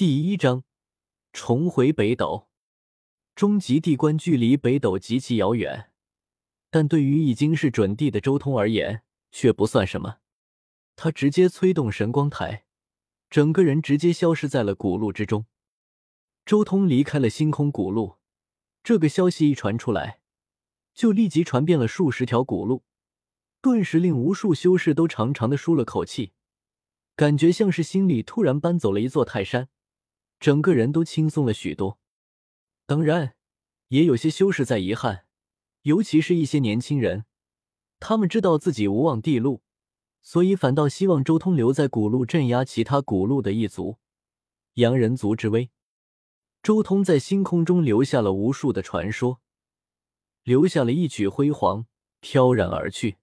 第一章，重回北斗。终极地关距离北斗极其遥远，但对于已经是准地的周通而言，却不算什么。他直接催动神光台，整个人直接消失在了古路之中。周通离开了星空古路，这个消息一传出来，就立即传遍了数十条古路，顿时令无数修士都长长的舒了口气，感觉像是心里突然搬走了一座泰山。整个人都轻松了许多，当然，也有些修士在遗憾，尤其是一些年轻人，他们知道自己无望地路，所以反倒希望周通留在古路镇压其他古路的一族，洋人族之威。周通在星空中留下了无数的传说，留下了一曲辉煌，飘然而去。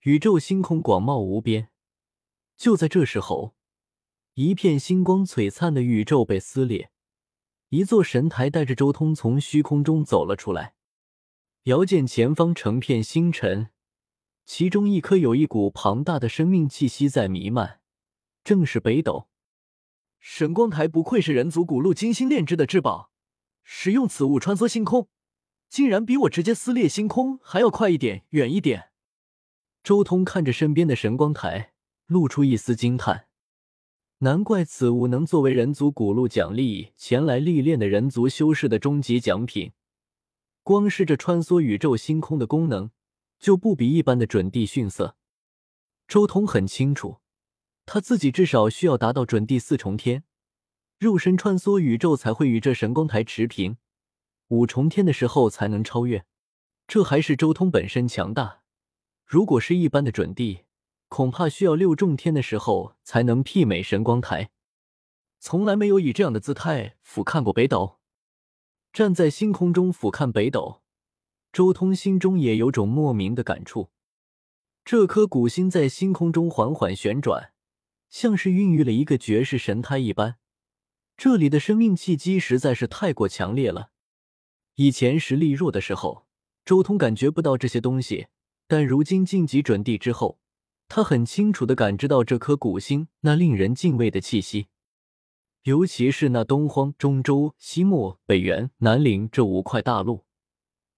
宇宙星空广袤无边，就在这时候。一片星光璀璨的宇宙被撕裂，一座神台带着周通从虚空中走了出来。遥见前方成片星辰，其中一颗有一股庞大的生命气息在弥漫，正是北斗神光台。不愧是人族古路精心炼制的至宝，使用此物穿梭星空，竟然比我直接撕裂星空还要快一点、远一点。周通看着身边的神光台，露出一丝惊叹。难怪此物能作为人族古路奖励前来历练的人族修士的终极奖品。光是这穿梭宇宙星空的功能，就不比一般的准地逊色。周通很清楚，他自己至少需要达到准地四重天，肉身穿梭宇宙才会与这神光台持平；五重天的时候才能超越。这还是周通本身强大。如果是一般的准地，恐怕需要六重天的时候才能媲美神光台，从来没有以这样的姿态俯瞰过北斗。站在星空中俯瞰北斗，周通心中也有种莫名的感触。这颗古星在星空中缓缓旋转，像是孕育了一个绝世神胎一般。这里的生命气机实在是太过强烈了。以前实力弱的时候，周通感觉不到这些东西，但如今晋级准地之后。他很清楚的感知到这颗古星那令人敬畏的气息，尤其是那东荒、中州、西漠、北原、南陵这五块大陆，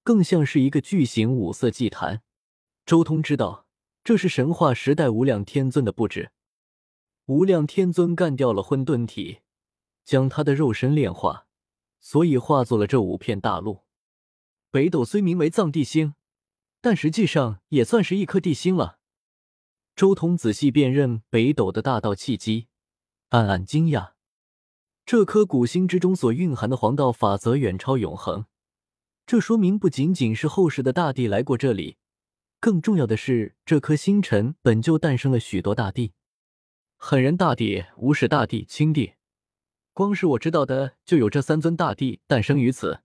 更像是一个巨型五色祭坛。周通知道，这是神话时代无量天尊的布置。无量天尊干掉了混沌体，将他的肉身炼化，所以化作了这五片大陆。北斗虽名为藏地星，但实际上也算是一颗地星了。周通仔细辨认北斗的大道契机，暗暗惊讶。这颗古星之中所蕴含的黄道法则远超永恒，这说明不仅仅是后世的大帝来过这里，更重要的是，这颗星辰本就诞生了许多大帝：狠人大帝、无始大帝、青帝。光是我知道的，就有这三尊大帝诞生于此，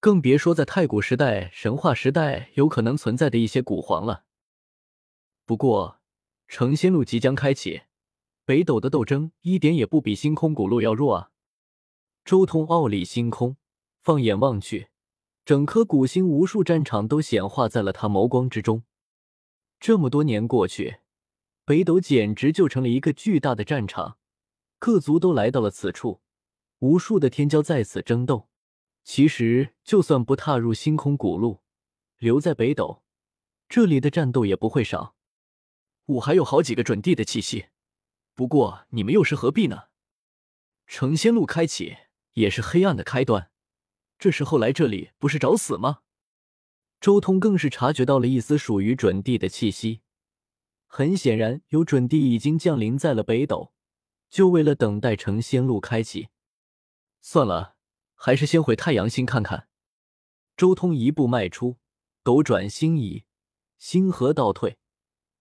更别说在太古时代、神话时代有可能存在的一些古皇了。不过，成仙路即将开启，北斗的斗争一点也不比星空古路要弱啊！周通傲立星空，放眼望去，整颗古星无数战场都显化在了他眸光之中。这么多年过去，北斗简直就成了一个巨大的战场，各族都来到了此处，无数的天骄在此争斗。其实，就算不踏入星空古路，留在北斗，这里的战斗也不会少。我还有好几个准地的气息，不过你们又是何必呢？成仙路开启也是黑暗的开端，这时候来这里不是找死吗？周通更是察觉到了一丝属于准地的气息，很显然有准地已经降临在了北斗，就为了等待成仙路开启。算了，还是先回太阳星看看。周通一步迈出，斗转星移，星河倒退。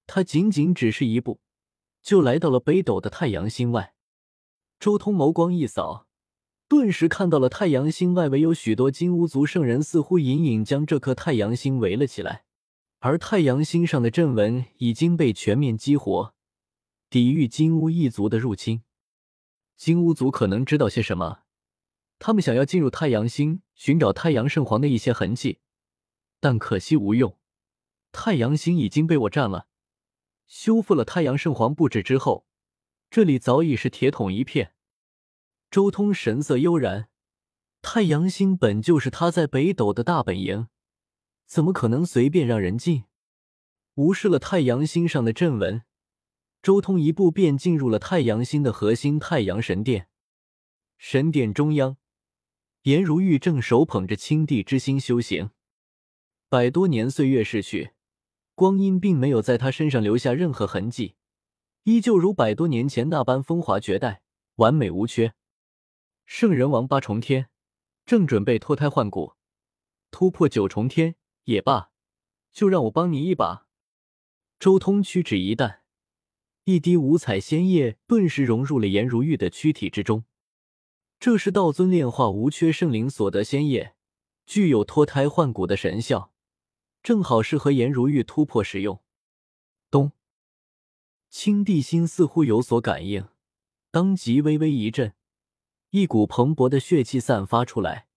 他仅仅只是一步，就来到了北斗的太阳星外。周通眸光一扫，顿时看到了太阳星外围有许多金乌族圣人，似乎隐隐将这颗太阳星围了起来。而太阳星上的阵纹已经被全面激活，抵御金乌一族的入侵。金乌族可能知道些什么，他们想要进入太阳星寻找太阳圣皇的一些痕迹，但可惜无用。太阳星已经被我占了。修复了太阳圣皇布置之后，这里早已是铁桶一片。周通神色悠然，太阳星本就是他在北斗的大本营，怎么可能随便让人进？无视了太阳星上的阵纹，周通一步便进入了太阳星的核心太阳神殿。神殿中央，颜如玉正手捧着青帝之心修行。百多年岁月逝去，光阴并没有在他身上留下任何痕迹，依旧如百多年前那般风华绝代，完美无缺。圣人王八重天，正准备脱胎换骨，突破九重天也罢，就让我帮你一把。周通屈指一弹，一滴五彩仙液顿时融入了颜如玉的躯体之中。这是道尊炼化无缺圣灵所得仙液，具有脱胎换骨的神效，正好适合颜如玉突破使用。咚！青帝心似乎有所感应，当即微微一震。一股蓬勃的血气散发出来，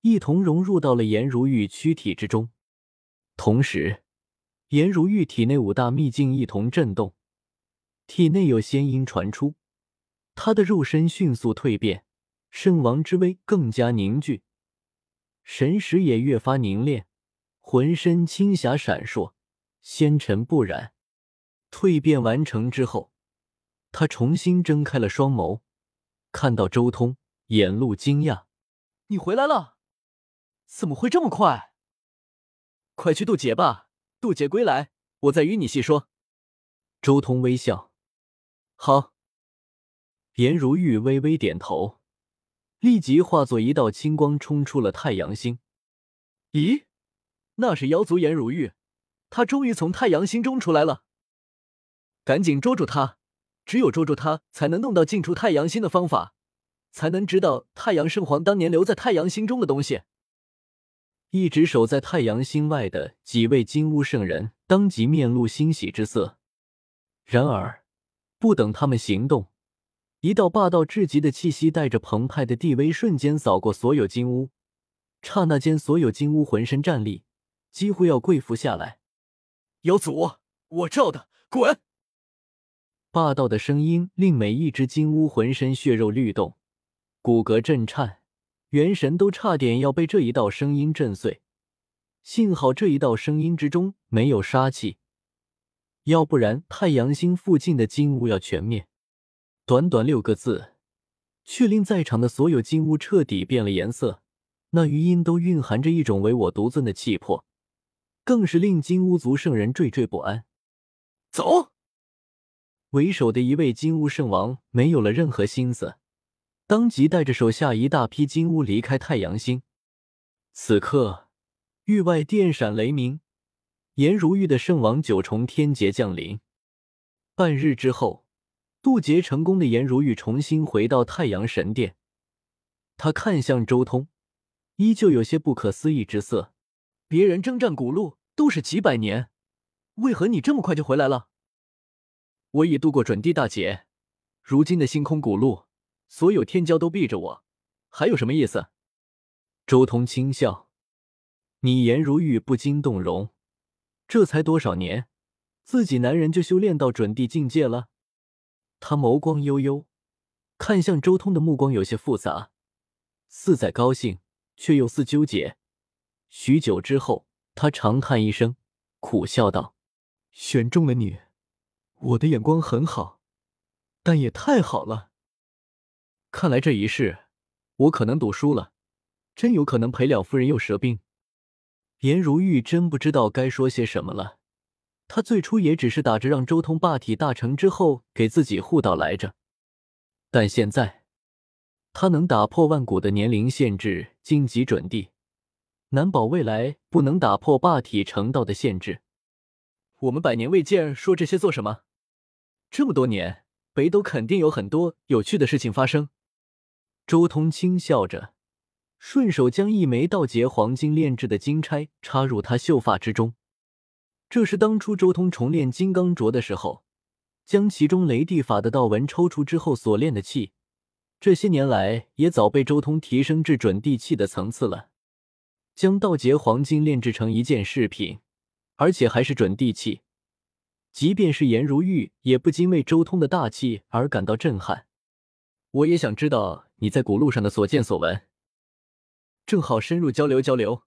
一同融入到了颜如玉躯体之中。同时，颜如玉体内五大秘境一同震动，体内有仙音传出，他的肉身迅速蜕变，圣王之威更加凝聚，神识也越发凝练，浑身青霞闪烁，纤尘不染。蜕变完成之后，他重新睁开了双眸。看到周通，眼露惊讶：“你回来了？怎么会这么快？快去渡劫吧！渡劫归来，我再与你细说。”周通微笑：“好。”颜如玉微微点头，立即化作一道青光冲出了太阳星。咦，那是妖族颜如玉，他终于从太阳星中出来了！赶紧捉住他！只有捉住他，才能弄到进出太阳星的方法，才能知道太阳圣皇当年留在太阳星中的东西。一直守在太阳星外的几位金乌圣人当即面露欣喜之色。然而，不等他们行动，一道霸道至极的气息带着澎湃的地威瞬间扫过所有金乌，刹那间，所有金乌浑身战栗，几乎要跪伏下来。有祖，我罩的，滚！霸道的声音令每一只金乌浑身血肉律动，骨骼震颤，元神都差点要被这一道声音震碎。幸好这一道声音之中没有杀气，要不然太阳星附近的金乌要全灭。短短六个字，却令在场的所有金乌彻底变了颜色。那余音都蕴含着一种唯我独尊的气魄，更是令金乌族圣人惴惴不安。走。为首的一位金乌圣王没有了任何心思，当即带着手下一大批金乌离开太阳星。此刻，域外电闪雷鸣，颜如玉的圣王九重天劫降临。半日之后，渡劫成功的颜如玉重新回到太阳神殿，他看向周通，依旧有些不可思议之色。别人征战古路都是几百年，为何你这么快就回来了？我已度过准帝大劫，如今的星空古路，所有天骄都避着我，还有什么意思？周通轻笑：“你颜如玉不禁动容，这才多少年，自己男人就修炼到准帝境界了？”他眸光悠悠，看向周通的目光有些复杂，似在高兴，却又似纠结。许久之后，他长叹一声，苦笑道：“选中了你。”我的眼光很好，但也太好了。看来这一世我可能赌输了，真有可能赔了夫人又折兵。颜如玉真不知道该说些什么了。他最初也只是打着让周通霸体大成之后给自己护道来着，但现在他能打破万古的年龄限制，晋级准帝，难保未来不能打破霸体成道的限制。我们百年未见，说这些做什么？这么多年，北斗肯定有很多有趣的事情发生。周通轻笑着，顺手将一枚道劫黄金炼制的金钗插入他秀发之中。这是当初周通重炼金刚镯的时候，将其中雷地法的道纹抽出之后所炼的气。这些年来，也早被周通提升至准地气的层次了。将道劫黄金炼制成一件饰品，而且还是准地契。即便是颜如玉，也不禁为周通的大气而感到震撼。我也想知道你在古路上的所见所闻，正好深入交流交流。